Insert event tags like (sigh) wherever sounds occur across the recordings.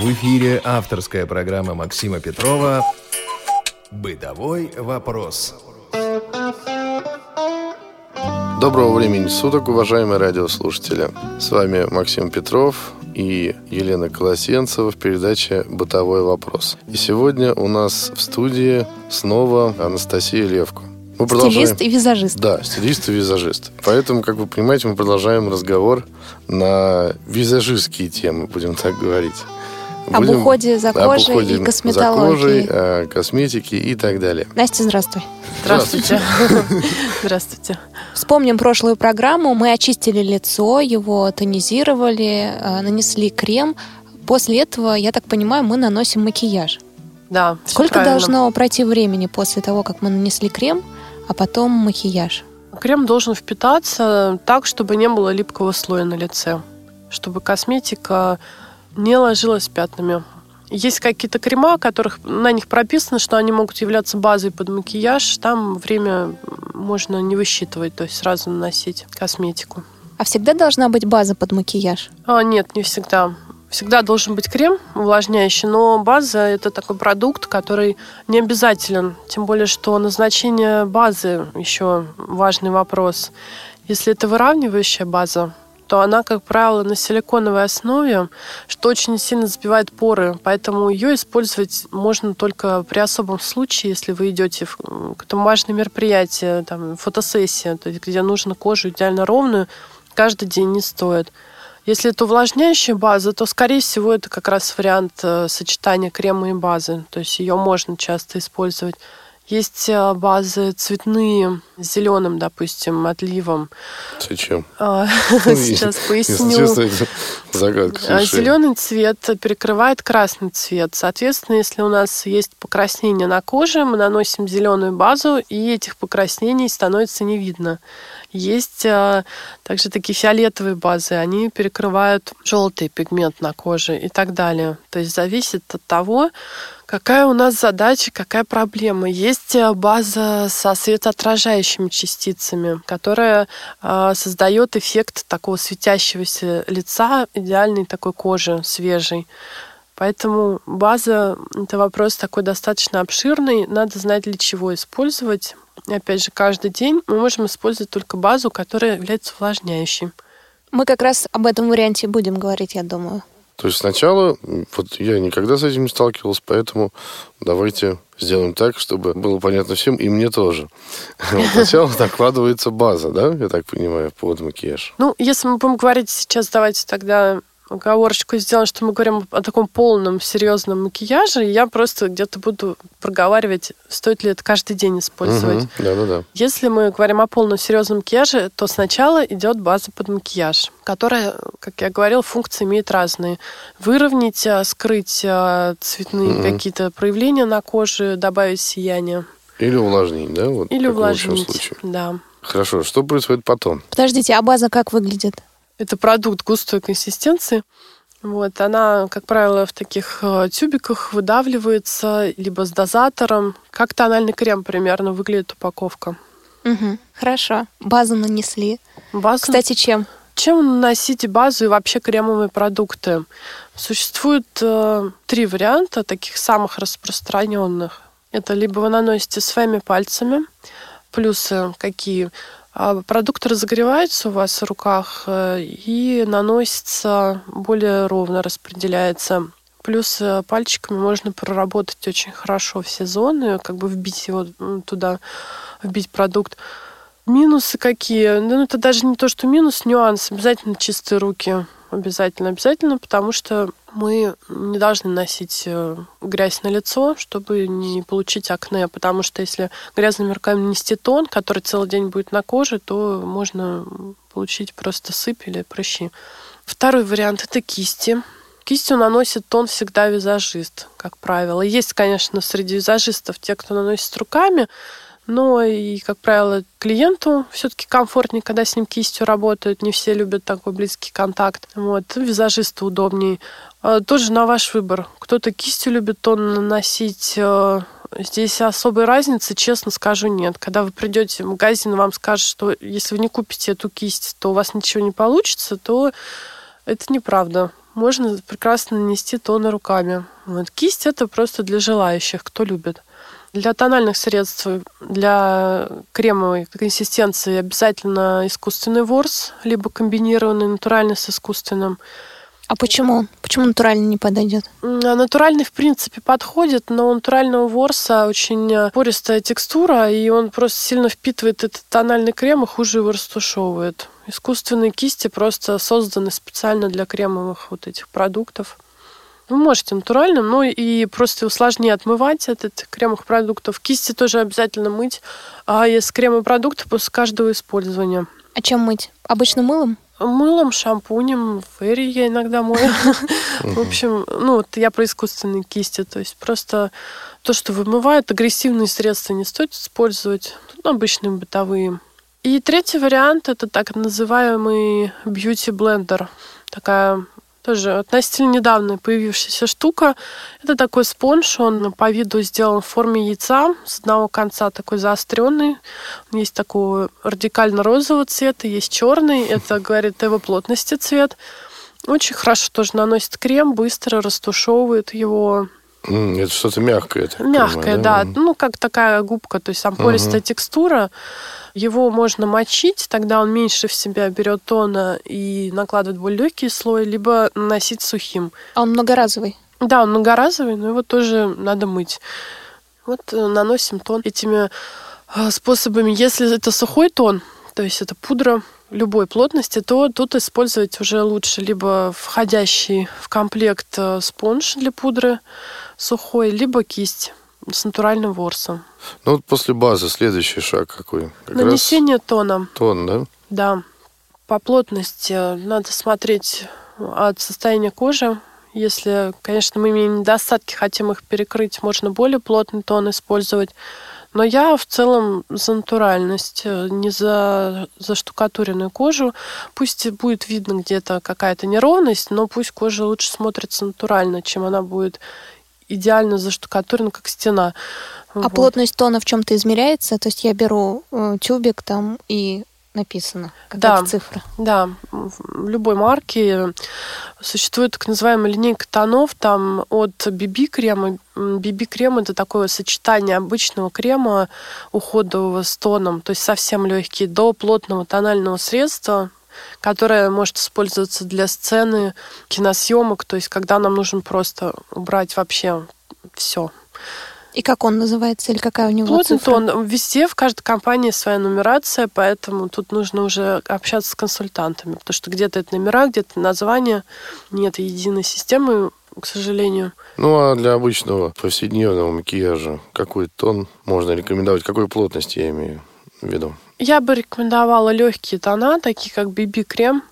В эфире авторская программа Максима Петрова «Бытовой вопрос». Доброго времени суток, уважаемые радиослушатели. С вами Максим Петров и Елена Колосенцева в передаче «Бытовой вопрос». И сегодня у нас в студии снова Анастасия Левко. Мы продолжаем... Стилист и визажист. Да, стилист и визажист. Поэтому, как вы понимаете, мы продолжаем разговор на визажистские темы, будем так говорить. Будем... Об уходе за кожей об уходе и косметологии. За кожей, о косметике и так далее. Настя, здравствуй. Здравствуйте. (laughs) Здравствуйте. Вспомним прошлую программу. Мы очистили лицо, его тонизировали, э, нанесли крем. После этого, я так понимаю, мы наносим макияж. Да. Сколько должно пройти времени после того, как мы нанесли крем, а потом макияж? Крем должен впитаться так, чтобы не было липкого слоя на лице, чтобы косметика не ложилась пятнами. Есть какие-то крема, которых на них прописано, что они могут являться базой под макияж. Там время можно не высчитывать, то есть сразу наносить косметику. А всегда должна быть база под макияж? А, нет, не всегда. Всегда должен быть крем увлажняющий, но база – это такой продукт, который не обязателен. Тем более, что назначение базы еще важный вопрос. Если это выравнивающая база, то она, как правило, на силиконовой основе, что очень сильно сбивает поры. Поэтому ее использовать можно только при особом случае, если вы идете в какое-то важное мероприятие, там, фотосессия, то есть, где нужно кожу идеально ровную, каждый день не стоит. Если это увлажняющая база, то, скорее всего, это как раз вариант э, сочетания крема и базы. То есть ее можно часто использовать. Есть э, базы цветные, зеленым, допустим, отливом. Зачем? А, (laughs) сейчас (laughs) поясню. А, Зеленый цвет перекрывает красный цвет. Соответственно, если у нас есть покраснение на коже, мы наносим зеленую базу, и этих покраснений становится не видно. Есть а, также такие фиолетовые базы, они перекрывают желтый пигмент на коже и так далее. То есть зависит от того, Какая у нас задача, какая проблема? Есть база со светоотражающими частицами, которая э, создает эффект такого светящегося лица, идеальной такой кожи, свежей. Поэтому база — это вопрос такой достаточно обширный. Надо знать, для чего использовать. И опять же, каждый день мы можем использовать только базу, которая является увлажняющей. Мы как раз об этом варианте будем говорить, я думаю. То есть сначала, вот я никогда с этим не сталкивался, поэтому давайте сделаем так, чтобы было понятно всем, и мне тоже. (laughs) Вот сначала накладывается база, да, я так понимаю, под макияж. Ну, если мы будем говорить сейчас, давайте тогда оговорочку сделаем, что мы говорим о таком полном, серьезном макияже, я просто где-то буду проговаривать, стоит ли это каждый день использовать. Угу, да, да, да. Если мы говорим о полном серьезном макияже, то сначала идет база под макияж, которая, как я говорил, функции имеет разные. Выровнять, а, скрыть а, цветные угу. какие-то проявления на коже, добавить сияние. Или увлажнить, да? Вот Или увлажнить, да. Хорошо, что происходит потом? Подождите, а база как выглядит? Это продукт густой консистенции. Вот, она, как правило, в таких э, тюбиках выдавливается, либо с дозатором. Как тональный крем примерно выглядит упаковка. Угу, хорошо. Базу нанесли. Базу... Кстати, чем? Чем наносите базу и вообще кремовые продукты? Существует э, три варианта таких самых распространенных. Это либо вы наносите своими пальцами, плюсы какие? А продукт разогревается у вас в руках э, и наносится более ровно, распределяется. Плюс э, пальчиками можно проработать очень хорошо все зоны, как бы вбить его туда, вбить продукт. Минусы какие? Ну, это даже не то, что минус, нюанс. Обязательно чистые руки обязательно, обязательно, потому что мы не должны носить э, грязь на лицо, чтобы не получить акне, потому что если грязными руками нанести тон, который целый день будет на коже, то можно получить просто сыпь или прыщи. Второй вариант – это кисти. Кистью наносит тон всегда визажист, как правило. Есть, конечно, среди визажистов те, кто наносит руками, но и, как правило, клиенту все-таки комфортнее, когда с ним кистью работают. Не все любят такой близкий контакт. Вот. Визажисту удобнее. А, тоже на ваш выбор. Кто-то кистью любит тон наносить. А, здесь особой разницы, честно скажу, нет. Когда вы придете в магазин, вам скажут, что если вы не купите эту кисть, то у вас ничего не получится, то это неправда можно прекрасно нанести тоны руками. Вот. Кисть это просто для желающих, кто любит. Для тональных средств, для кремовой консистенции обязательно искусственный ворс, либо комбинированный натуральный с искусственным. А почему? Почему натуральный не подойдет? А натуральный, в принципе, подходит, но у натурального ворса очень э, пористая текстура, и он просто сильно впитывает этот тональный крем и хуже его растушевывает. Искусственные кисти просто созданы специально для кремовых вот этих продуктов. Вы можете натуральным, но и просто сложнее отмывать этот кремовых продуктов. Кисти тоже обязательно мыть, а из кремовых продуктов после каждого использования. А чем мыть? Обычно мылом? Мылом, шампунем, ферри я иногда мою. (laughs) В общем, ну вот я про искусственные кисти. То есть просто то, что вымывает, агрессивные средства не стоит использовать. Ну, обычные бытовые. И третий вариант это так называемый beauty blender. Такая тоже относительно недавно появившаяся штука. Это такой спонж, он по виду сделан в форме яйца, с одного конца такой заостренный. Есть такого радикально-розового цвета, есть черный, (laughs) это говорит о его плотности цвет. Очень хорошо тоже наносит крем, быстро растушевывает его. Это что-то мягкое. Это мягкое, понимаю, да? да. Ну, как такая губка, то есть там пористая угу. текстура. Его можно мочить, тогда он меньше в себя берет тона и накладывает более легкий слой, либо наносить сухим. А он многоразовый? Да, он многоразовый, но его тоже надо мыть. Вот э, наносим тон этими э, способами. Если это сухой тон, то есть это пудра любой плотности, то тут использовать уже лучше либо входящий в комплект э, спонж для пудры сухой, либо кисть с натуральным ворсом. Ну вот после базы следующий шаг какой? Как Нанесение раз... тона. Тон, да? Да. По плотности надо смотреть от состояния кожи. Если, конечно, мы имеем недостатки, хотим их перекрыть, можно более плотный тон использовать. Но я в целом за натуральность, не за заштукатуренную кожу. Пусть будет видно где-то какая-то неровность, но пусть кожа лучше смотрится натурально, чем она будет идеально заштукатурена, как стена. А вот. плотность тона в чем-то измеряется? То есть я беру э, тюбик там и написано, какая да, цифра. Да, в любой марке существует так называемая линейка тонов, там от BB-крема. BB-крем это такое сочетание обычного крема уходового с тоном, то есть совсем легкий, до плотного тонального средства, которая может использоваться для сцены, киносъемок, то есть когда нам нужно просто убрать вообще все. И как он называется, или какая у него Плотный цифра? тон. Везде, в каждой компании своя нумерация, поэтому тут нужно уже общаться с консультантами, потому что где-то это номера, где-то название. Нет единой системы, к сожалению. Ну, а для обычного повседневного макияжа какой тон можно рекомендовать? Какой плотности я имею в виду? Я бы рекомендовала легкие тона, такие как BB-крем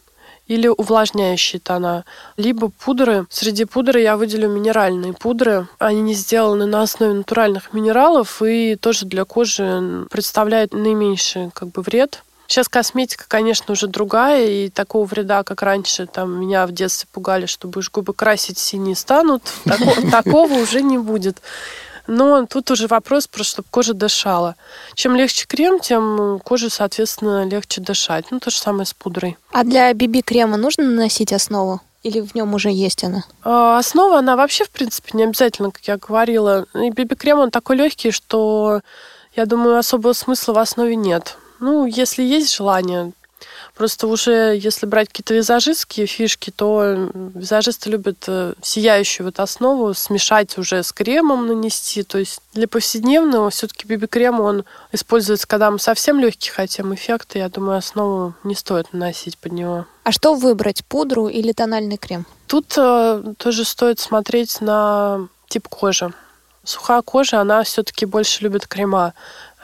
или увлажняющие тона, либо пудры. Среди пудры я выделю минеральные пудры. Они не сделаны на основе натуральных минералов и тоже для кожи представляют наименьший как бы вред. Сейчас косметика, конечно, уже другая, и такого вреда, как раньше, там меня в детстве пугали, что будешь губы красить, синие станут. (laughs) Такого уже не будет. Но тут уже вопрос просто, чтобы кожа дышала. Чем легче крем, тем коже, соответственно, легче дышать. Ну, то же самое с пудрой. А для BB-крема нужно наносить основу? Или в нем уже есть она? А, основа, она вообще, в принципе, не обязательно, как я говорила. И BB-крем, он такой легкий, что, я думаю, особого смысла в основе нет. Ну, если есть желание, Просто уже, если брать какие-то визажистские фишки, то визажисты любят э, сияющую вот основу смешать уже с кремом нанести. То есть для повседневного все-таки биби-крем, он используется, когда мы совсем легкий хотим эффекты. Я думаю, основу не стоит наносить под него. А что выбрать, пудру или тональный крем? Тут э, тоже стоит смотреть на тип кожи. Сухая кожа, она все-таки больше любит крема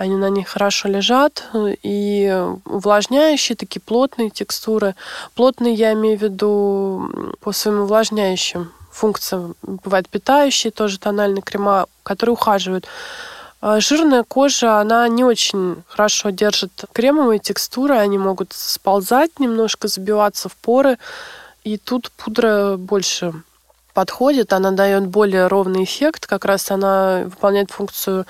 они на них хорошо лежат, и увлажняющие, такие плотные текстуры. Плотные я имею в виду по своим увлажняющим функциям. Бывают питающие тоже тональные крема, которые ухаживают. А жирная кожа, она не очень хорошо держит кремовые текстуры, они могут сползать немножко, забиваться в поры. И тут пудра больше подходит, она дает более ровный эффект, как раз она выполняет функцию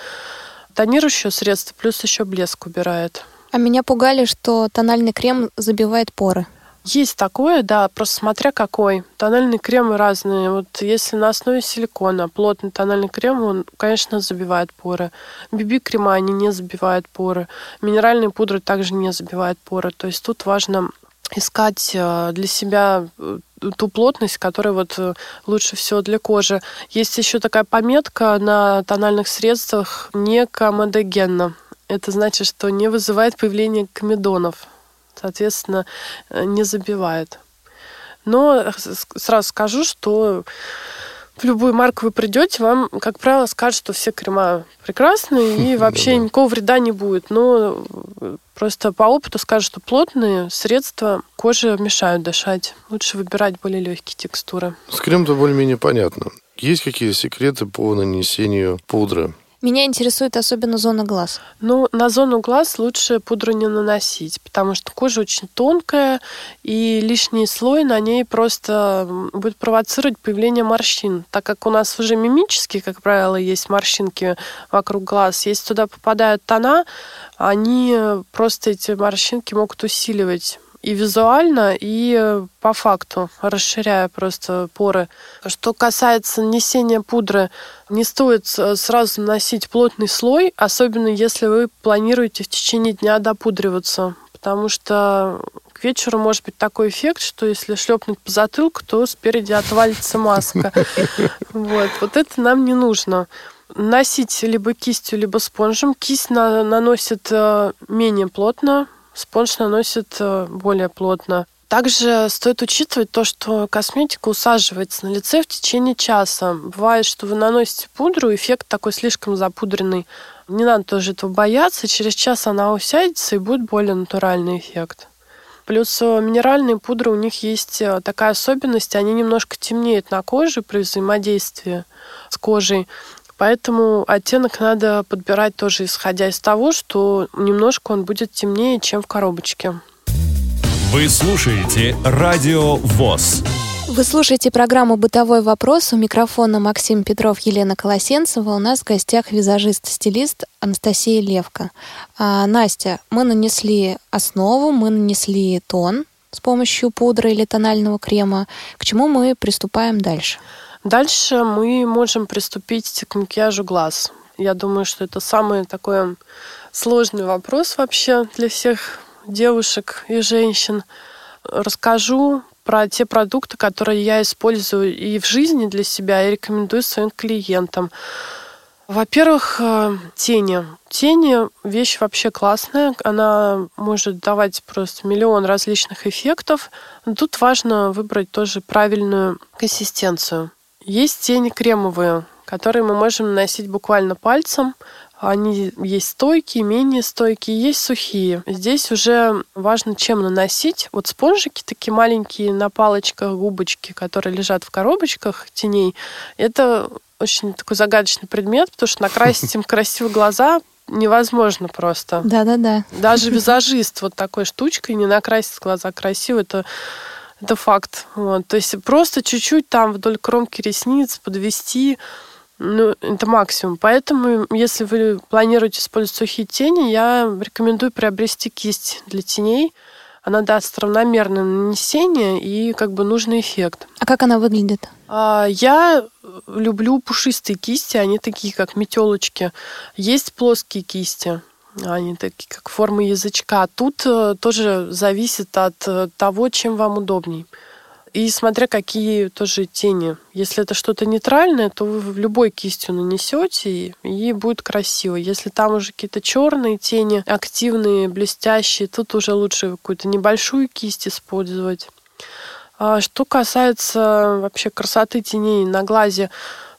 тонирующее средство, плюс еще блеск убирает. А меня пугали, что тональный крем забивает поры. Есть такое, да, просто смотря какой. Тональные кремы разные. Вот если на основе силикона плотный тональный крем, он, конечно, забивает поры. BB-крема, они не забивают поры. Минеральные пудры также не забивают поры. То есть тут важно искать э, для себя э, ту плотность, которая вот э, лучше всего для кожи. Есть еще такая пометка на тональных средствах не комедогенно. Это значит, что не вызывает появления комедонов. Соответственно, не забивает. Но сразу скажу, что в любую марку вы придете, вам, как правило, скажут, что все крема прекрасные и (laughs) вообще никакого вреда не будет. Но просто по опыту скажут, что плотные средства коже мешают дышать. Лучше выбирать более легкие текстуры. С крем-то более-менее понятно. Есть какие секреты по нанесению пудры? Меня интересует особенно зона глаз. Ну, на зону глаз лучше пудру не наносить, потому что кожа очень тонкая, и лишний слой на ней просто будет провоцировать появление морщин. Так как у нас уже мимические, как правило, есть морщинки вокруг глаз, если туда попадают тона, они просто эти морщинки могут усиливать и визуально, и э, по факту, расширяя просто поры. Что касается нанесения пудры, не стоит сразу наносить плотный слой, особенно если вы планируете в течение дня допудриваться, потому что к вечеру может быть такой эффект, что если шлепнуть по затылку, то спереди отвалится маска. (laughs) Вот, вот это нам не нужно носить либо кистью, либо спонжем. Кисть на, наносит э, менее плотно, спонж наносит э, более плотно. Также стоит учитывать то, что косметика усаживается на лице в течение часа. Бывает, что вы наносите пудру, эффект такой слишком запудренный. Не надо тоже этого бояться. Через час она усядется и будет более натуральный эффект. Плюс э, минеральные пудры, у них есть э, такая особенность, они немножко темнеют на коже при взаимодействии с кожей. Поэтому оттенок надо подбирать тоже исходя из того, что немножко он будет темнее, чем в коробочке. Вы слушаете Радио ВОЗ. Вы слушаете программу «Бытовой вопрос». У микрофона Максим Петров, Елена Колосенцева. У нас в гостях визажист-стилист Анастасия Левка. А, Настя, мы нанесли основу, мы нанесли тон с помощью пудры или тонального крема. К чему мы приступаем дальше? Дальше мы можем приступить к макияжу глаз. Я думаю, что это самый такой сложный вопрос вообще для всех девушек и женщин. Расскажу про те продукты, которые я использую и в жизни для себя, и рекомендую своим клиентам. Во-первых, э, тени. Тени – вещь вообще классная. Она может давать просто миллион различных эффектов. Тут важно выбрать тоже правильную консистенцию. Есть тени кремовые, которые мы можем наносить буквально пальцем. Они есть стойкие, менее стойкие, есть сухие. Здесь уже важно, чем наносить. Вот спонжики такие маленькие на палочках, губочки, которые лежат в коробочках теней, это очень такой загадочный предмет, потому что накрасить им красивые глаза невозможно просто. Да-да-да. Даже визажист вот такой штучкой не накрасит глаза красиво, это это факт. Вот. То есть просто чуть-чуть там вдоль кромки ресниц подвести, ну, это максимум. Поэтому, если вы планируете использовать сухие тени, я рекомендую приобрести кисть для теней. Она даст равномерное нанесение и как бы нужный эффект. А как она выглядит? А, я люблю пушистые кисти, они такие, как метелочки. Есть плоские кисти. Они такие, как формы язычка. Тут э, тоже зависит от э, того, чем вам удобней. И смотря какие тоже тени. Если это что-то нейтральное, то вы в любой кистью нанесете и, будет красиво. Если там уже какие-то черные тени, активные, блестящие, тут уже лучше какую-то небольшую кисть использовать. А что касается вообще красоты теней на глазе,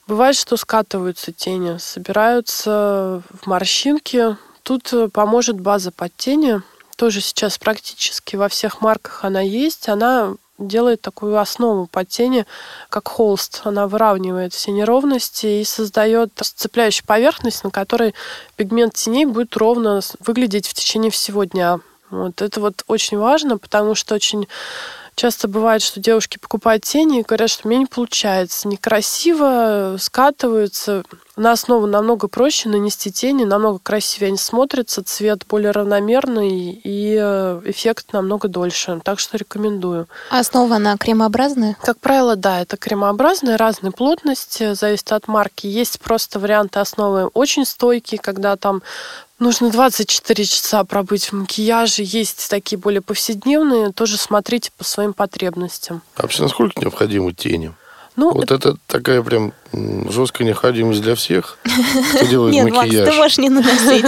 бывает, что скатываются тени, собираются в морщинки, Тут э, поможет база под тени. Тоже сейчас практически во всех марках она есть. Она делает такую основу под тени, как холст. Она выравнивает все неровности и создает сцепляющую поверхность, на которой пигмент теней будет ровно выглядеть в течение всего дня. Вот это вот очень важно, потому что очень часто бывает, что девушки покупают тени и говорят, что мне не получается, некрасиво, скатываются. На основу намного проще нанести тени, намного красивее они смотрятся, цвет более равномерный и э, эффект намного дольше. Так что рекомендую. А основа она кремообразная? Как правило, да, это кремообразная, разной плотности, зависит от марки. Есть просто варианты основы очень стойкие, когда там нужно 24 часа пробыть в макияже. Есть такие более повседневные, тоже смотрите по своим потребностям. А вообще, насколько необходимы тени? Ну, вот это... это такая прям жесткая необходимость для всех, кто делает Нет, макияж. Макс, ты можешь не наносить.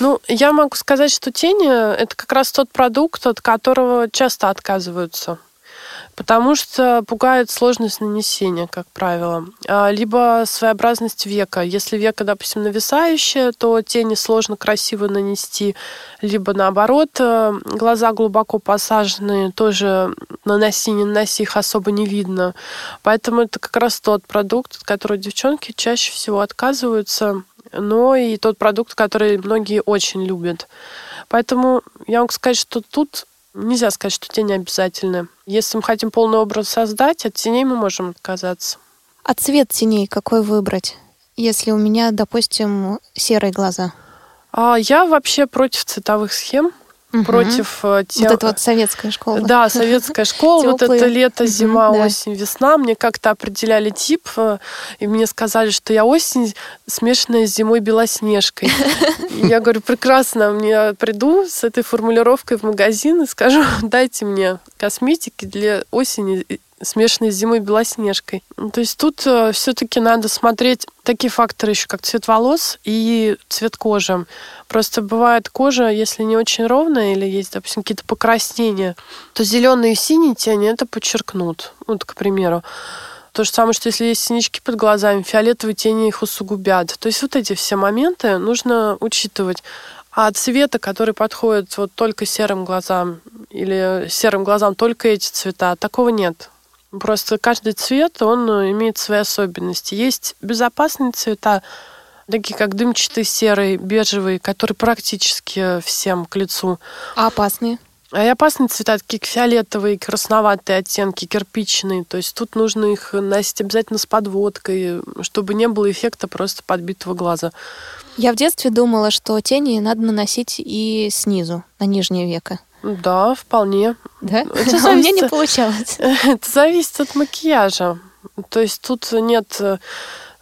Ну, я могу сказать, что тени – это как раз тот продукт, от которого часто отказываются потому что пугает сложность нанесения, как правило. А, либо своеобразность века. Если века, допустим, нависающее, то тени сложно красиво нанести. Либо наоборот, э, глаза глубоко посаженные, тоже наноси, не наноси, их особо не видно. Поэтому это как раз тот продукт, от которого девчонки чаще всего отказываются, но и тот продукт, который многие очень любят. Поэтому я могу сказать, что тут Нельзя сказать, что тени обязательны. Если мы хотим полный образ создать, от теней мы можем отказаться. А цвет теней какой выбрать? Если у меня, допустим, серые глаза. А я вообще против цветовых схем угу. против э, тем... Вот это вот советская школа. Да, советская школа. Вот это лето, зима, осень, весна. Мне как-то определяли тип, э, и мне сказали, что я осень смешанная с зимой белоснежкой. (laughs) Я говорю, прекрасно, мне приду с этой формулировкой в магазин и скажу, (laughs) дайте мне косметики для осени смешанной с зимой белоснежкой. Ну, то есть тут э, все-таки надо смотреть такие факторы еще, как цвет волос и цвет кожи. Просто бывает кожа, если не очень ровная или есть, допустим, какие-то покраснения, то зеленые и синие тени это подчеркнут. Вот, к примеру. То же самое, что если есть синички под глазами, фиолетовые тени их усугубят. То есть вот эти все моменты нужно учитывать. А цвета, который подходит вот только серым глазам или серым глазам только эти цвета, такого нет. Просто каждый цвет, он э, имеет свои особенности. Есть безопасные цвета, такие как дымчатый серый, бежевый, который практически всем к лицу. А опасные? А и опасные цвета, такие фиолетовые, красноватые оттенки, кирпичные. То есть тут нужно их носить обязательно с подводкой, чтобы не было эффекта просто подбитого глаза. Я в детстве думала, что тени надо наносить и снизу, на нижнее веко. Да, вполне. Да? Это зависит... (laughs) У меня не получалось. (laughs) Это зависит от макияжа. То есть тут нет э,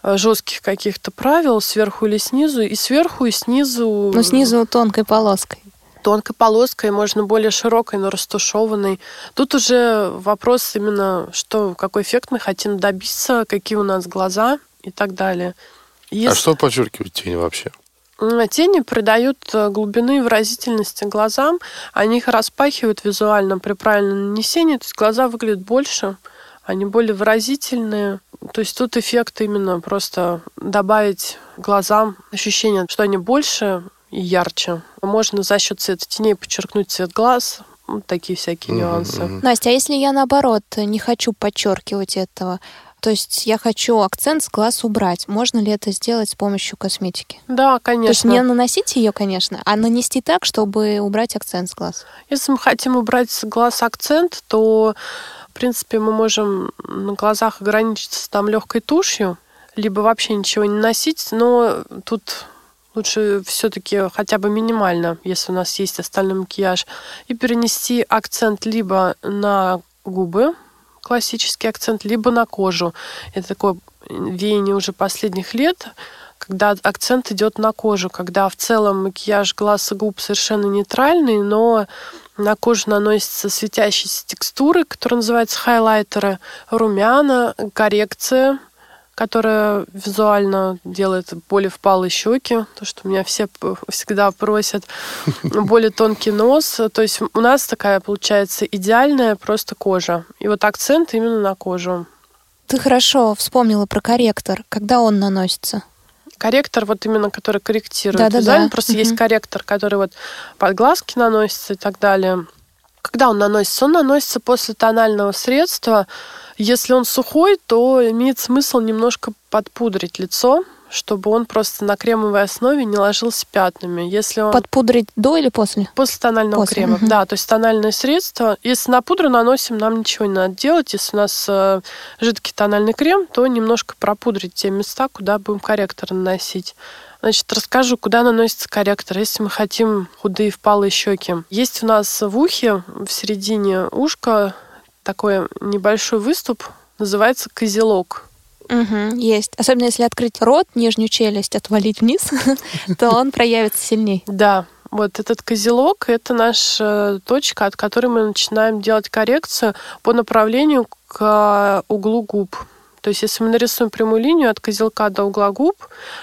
жестких каких-то правил сверху или снизу, и сверху, и снизу. Ну, снизу тонкой полоской. Тонкой полоской, можно более широкой, но растушеванной. Тут уже вопрос именно, что, какой эффект мы хотим добиться, какие у нас глаза и так далее. А Если... А что подчеркивает тень вообще? Тени придают э, глубины и выразительности глазам, они их распахивают визуально при правильном нанесении, то есть глаза выглядят больше, они более выразительные. То есть тут эффект именно просто добавить глазам ощущение, что они больше и ярче. Можно за счет цвета теней подчеркнуть цвет глаз, вот такие всякие нюансы. Настя, а если я наоборот не хочу подчеркивать этого, то есть я хочу акцент с глаз убрать. Можно ли это сделать с помощью косметики? Да, конечно. То есть не наносить ее, конечно, а нанести так, чтобы убрать акцент с глаз. Если мы хотим убрать с глаз акцент, то, в принципе, мы можем на глазах ограничиться там легкой тушью, либо вообще ничего не носить, но тут лучше все-таки хотя бы минимально, если у нас есть остальной макияж, и перенести акцент либо на губы, классический акцент, либо на кожу. Это такое веяние уже последних лет, когда акцент идет на кожу, когда в целом макияж глаз и губ совершенно нейтральный, но на кожу наносятся светящиеся текстуры, которые называются хайлайтеры, румяна, коррекция – которая визуально делает более впалые щеки, то, что меня все всегда просят, (laughs) более тонкий нос. То есть у нас такая получается идеальная просто кожа. И вот акцент именно на кожу. Ты хорошо вспомнила про корректор. Когда он наносится? Корректор, вот именно, который корректирует да. Да, да. Просто угу. есть корректор, который вот под глазки наносится и так далее. Когда он наносится? Он наносится после тонального средства. Если он сухой, то имеет смысл немножко подпудрить лицо, чтобы он просто на кремовой основе не ложился пятнами. Если он... Подпудрить до или после? После тонального После, крема. мгм. Да, то есть тональное средство. Если на пудру наносим, нам ничего не надо делать. Если у нас э, жидкий тональный крем, то немножко пропудрить те места, куда будем корректор наносить. Значит, расскажу, куда наносится корректор, если мы хотим худые впалые щеки. Есть у нас в ухе, в середине ушка, такой небольшой выступ, называется козелок. Мгм, есть. Особенно если открыть рот, нижнюю челюсть отвалить вниз, (laughs) то он проявится сильней. Да, вот этот козелок – это наша точка, от которой мы начинаем делать коррекцию по направлению к углу губ. То есть, если мы нарисуем прямую линию от козелка до угла губ,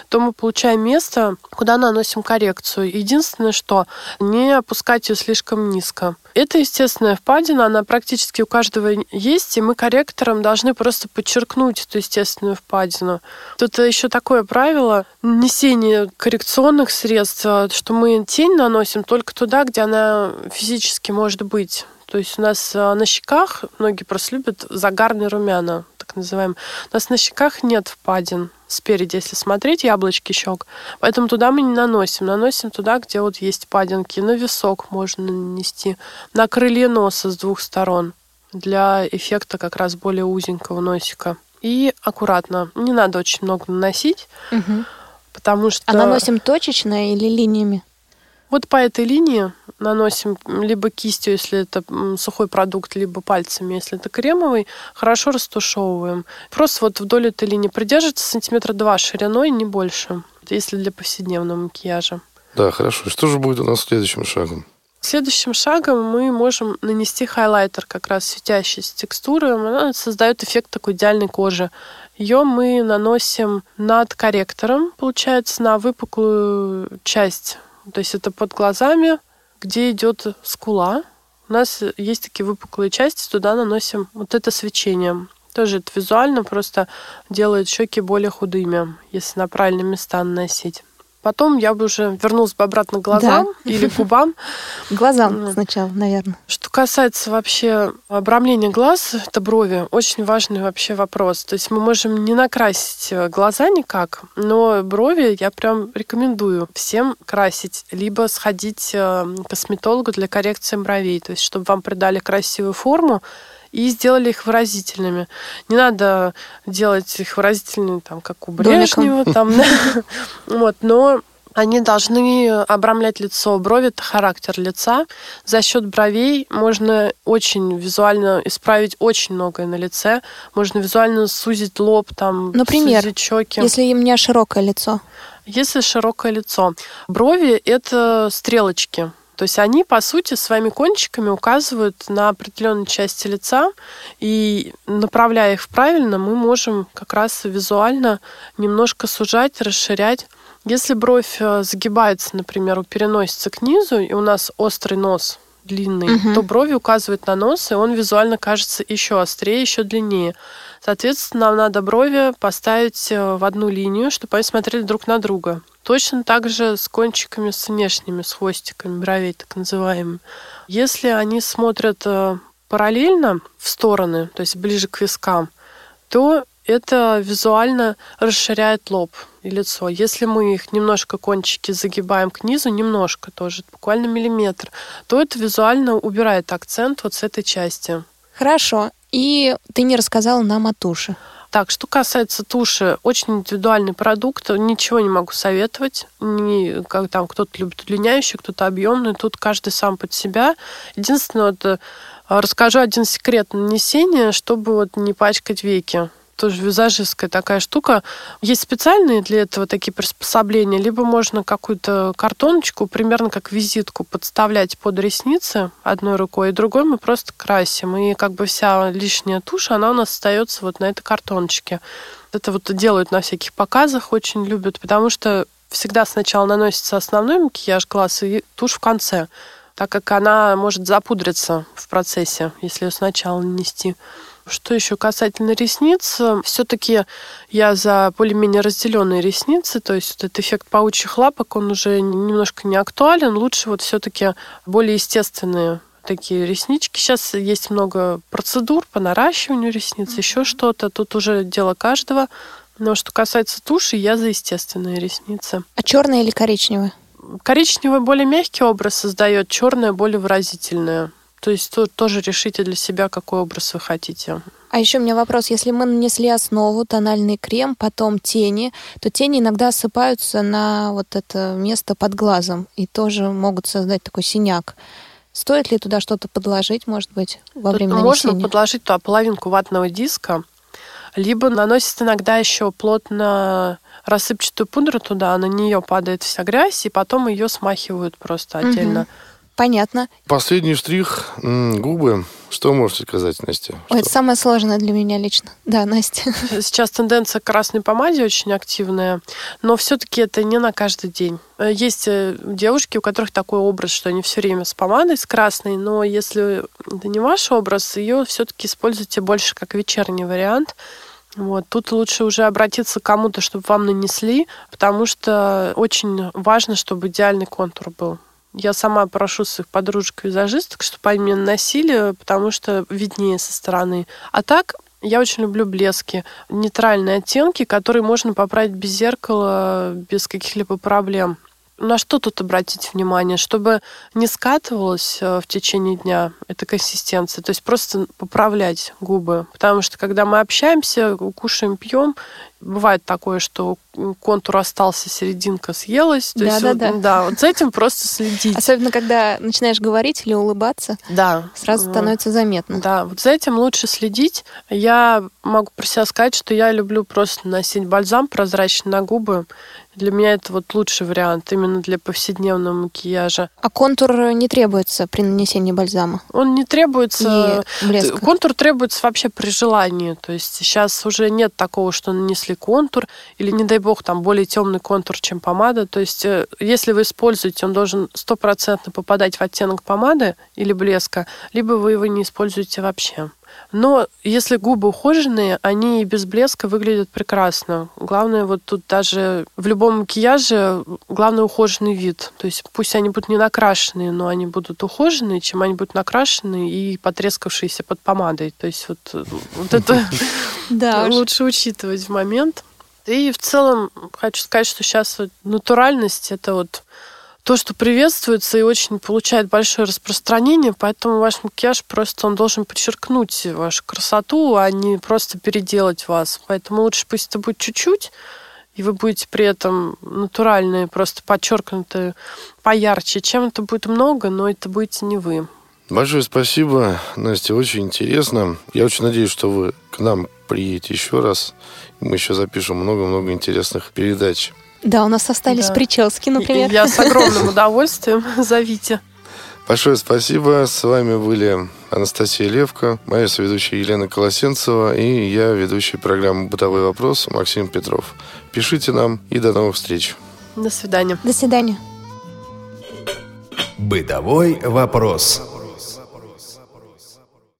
то мы получаем место, куда наносим коррекцию. Единственное, что не опускать ее слишком низко. Это естественная впадина, она практически у каждого есть, и мы корректором должны просто подчеркнуть эту естественную впадину. Тут еще такое правило нанесения коррекционных средств, э, что мы тень наносим только туда, где она физически может быть. То есть у нас э, на щеках, многие просто любят загарные румяна, так называемые. У нас на щеках нет впадин спереди, если смотреть, яблочки щек. Поэтому туда мы не наносим. Наносим туда, где вот есть впадинки. На висок можно нанести. На крылья носа с двух сторон для эффекта как раз более узенького носика. И аккуратно. Не надо очень много наносить, Мгм. потому что... А наносим точечно или линиями? Вот по этой линии наносим либо кистью, если это сухой продукт, либо пальцами, если это кремовый, хорошо растушевываем. Просто вот вдоль этой линии придерживается сантиметра два шириной, не больше, если для повседневного макияжа. Да, хорошо. Что же будет у нас следующим шагом? Следующим шагом мы можем нанести хайлайтер, как раз светящийся текстуры. Она создает эффект такой идеальной кожи. Ее мы наносим над корректором, получается, на выпуклую часть. То есть это под глазами, где идет скула. У нас есть такие выпуклые части, туда наносим вот это свечение. Тоже это визуально просто делает щеки более худыми, если на правильные места наносить. Потом я бы уже вернулась бы обратно к глазам или к губам. (laughs) Глазам сначала, наверное. Что касается вообще обрамления глаз, это брови, очень важный вообще вопрос. То есть мы можем не накрасить э, глаза никак, но брови я прям рекомендую всем красить, либо сходить э, к косметологу для коррекции бровей, то есть чтобы вам придали красивую форму, и сделали их выразительными. Не надо делать их выразительными, там, как у. Брежнева, там, (laughs) вот, но они должны обрамлять лицо. Брови – это характер лица. За счет бровей можно очень визуально исправить очень многое на лице. Можно визуально сузить лоб, там, Например, сузить щеки. Если у меня широкое лицо. Если широкое лицо. Брови – это стрелочки. То есть они, по сути, своими кончиками указывают на определенные части лица, и направляя их правильно, мы можем как раз визуально немножко сужать, расширять. Если бровь э, загибается, например, у переносицы к низу, и у нас острый нос длинный, Мгм. то брови указывают на нос, и он визуально кажется еще острее, еще длиннее. Соответственно, нам надо брови поставить э, в одну линию, чтобы они смотрели друг на друга. Точно так же с кончиками, с внешними, с хвостиками бровей, так называемыми. Если они смотрят э, параллельно в стороны, то есть ближе к вискам, то это визуально расширяет лоб и лицо. Если мы их немножко кончики загибаем к низу, немножко тоже, буквально миллиметр, то это визуально убирает акцент вот с этой части. Хорошо. И ты не рассказала нам о туши. Так, что касается туши, очень индивидуальный продукт, ничего не могу советовать. Не, как там кто-то любит удлиняющий, кто-то объемный, тут каждый сам под себя. Единственное, вот, э, расскажу один секрет нанесения, чтобы вот не пачкать веки тоже визажистская такая штука. Есть специальные для этого такие приспособления, либо можно какую-то картоночку, примерно как визитку, подставлять под ресницы одной рукой, и другой мы просто красим. И как бы вся лишняя тушь, она у нас остается вот на этой картоночке. Это вот делают на всяких показах, очень любят, потому что всегда сначала наносится основной макияж глаз и тушь в конце, так как она может запудриться в процессе, если ее сначала нанести. Что еще касательно ресниц, все-таки я за более-менее разделенные ресницы, то есть этот эффект паучьих лапок, он уже немножко не актуален. Лучше вот все-таки более естественные такие реснички. Сейчас есть много процедур по наращиванию ресниц, еще что-то. Тут уже дело каждого. Но что касается туши, я за естественные ресницы. А черные или коричневые? Коричневый более мягкий образ создает, черное более выразительное. То есть то, тоже решите для себя, какой образ вы хотите. А еще у меня вопрос. Если мы нанесли основу, тональный крем, потом тени, то тени иногда осыпаются на вот это место под глазом и тоже могут создать такой синяк. Стоит ли туда что-то подложить, может быть, во время Тут нанесения? Можно подложить туда половинку ватного диска, либо наносит иногда еще плотно рассыпчатую пудру туда, на нее падает вся грязь, и потом ее смахивают просто отдельно. Мгм. Понятно. Последний штрих м, губы. Что можете сказать, Настя? Ой, это самое сложное для меня лично. Да, Настя. (laughs) Сейчас тенденция к красной помаде очень активная, но все-таки это не на каждый день. Э, Есть э, девушки, у которых такой образ, что они все время с помадой, с красной, но если это не ваш образ, ее все-таки используйте больше как вечерний вариант. Вот. Тут лучше уже обратиться к кому-то, чтобы вам нанесли, потому что очень важно, чтобы идеальный контур был. Я сама прошу своих подружек-визажисток, чтобы они мне наносили, потому что виднее со стороны. А так, я очень люблю блески, нейтральные оттенки, которые можно поправить без зеркала, без каких-либо проблем. На что тут обратить внимание? Чтобы не скатывалась э, в течение дня эта консистенция. То есть просто поправлять губы. Потому что когда мы общаемся, кушаем, пьем, бывает такое, что контур остался, серединка съелась. То есть Да-да-да. вот, да, вот за этим просто следить. Особенно, когда начинаешь говорить или улыбаться, Да. сразу становится заметно. Да, вот за этим лучше следить. Я могу про себя сказать, что я люблю просто носить бальзам прозрачный на губы. Для меня это вот лучший вариант именно для повседневного макияжа. А контур не требуется при нанесении бальзама Он не требуется... и блеска. Контур требуется вообще при желании. То есть сейчас уже нет такого, что нанесли контур, или, не дай бог, там более темный контур, чем помада. То есть э, если вы используете, он должен стопроцентно попадать в оттенок помады или блеска, либо вы его не используете вообще. Но если губы ухоженные, они и без блеска выглядят прекрасно. Главное, вот тут даже в любом макияже главное ухоженный вид. То есть пусть они будут не накрашенные, но они будут ухоженные, чем они будут накрашены и потрескавшиеся под помадой. То есть вот, вот это (laughs) Да (laughs) лучше учитывать в момент. И в целом хочу сказать, что сейчас вот натуральность это вот то, что приветствуется и очень получает большое распространение, поэтому ваш макияж просто он должен подчеркнуть вашу красоту, а не просто переделать вас. Поэтому лучше пусть это будет чуть-чуть, и вы будете при этом натуральные, просто подчеркнутые поярче, чем это будет много, но это будете не вы. Большое спасибо, Настя, очень интересно. Я очень надеюсь, что вы к нам приедете еще раз. Мы еще запишем много-много интересных передач. Да, у нас остались Да. прически, например. и я с (laughs) огромным удовольствием (laughs) зовите. Большое спасибо. С вами были Анастасия Левка, моя соведущая Елена Колосенцева и я, ведущий программы «Бытовой вопрос» Максим Петров. Пишите нам и до новых встреч. До свидания. До свидания. Бытовой вопрос.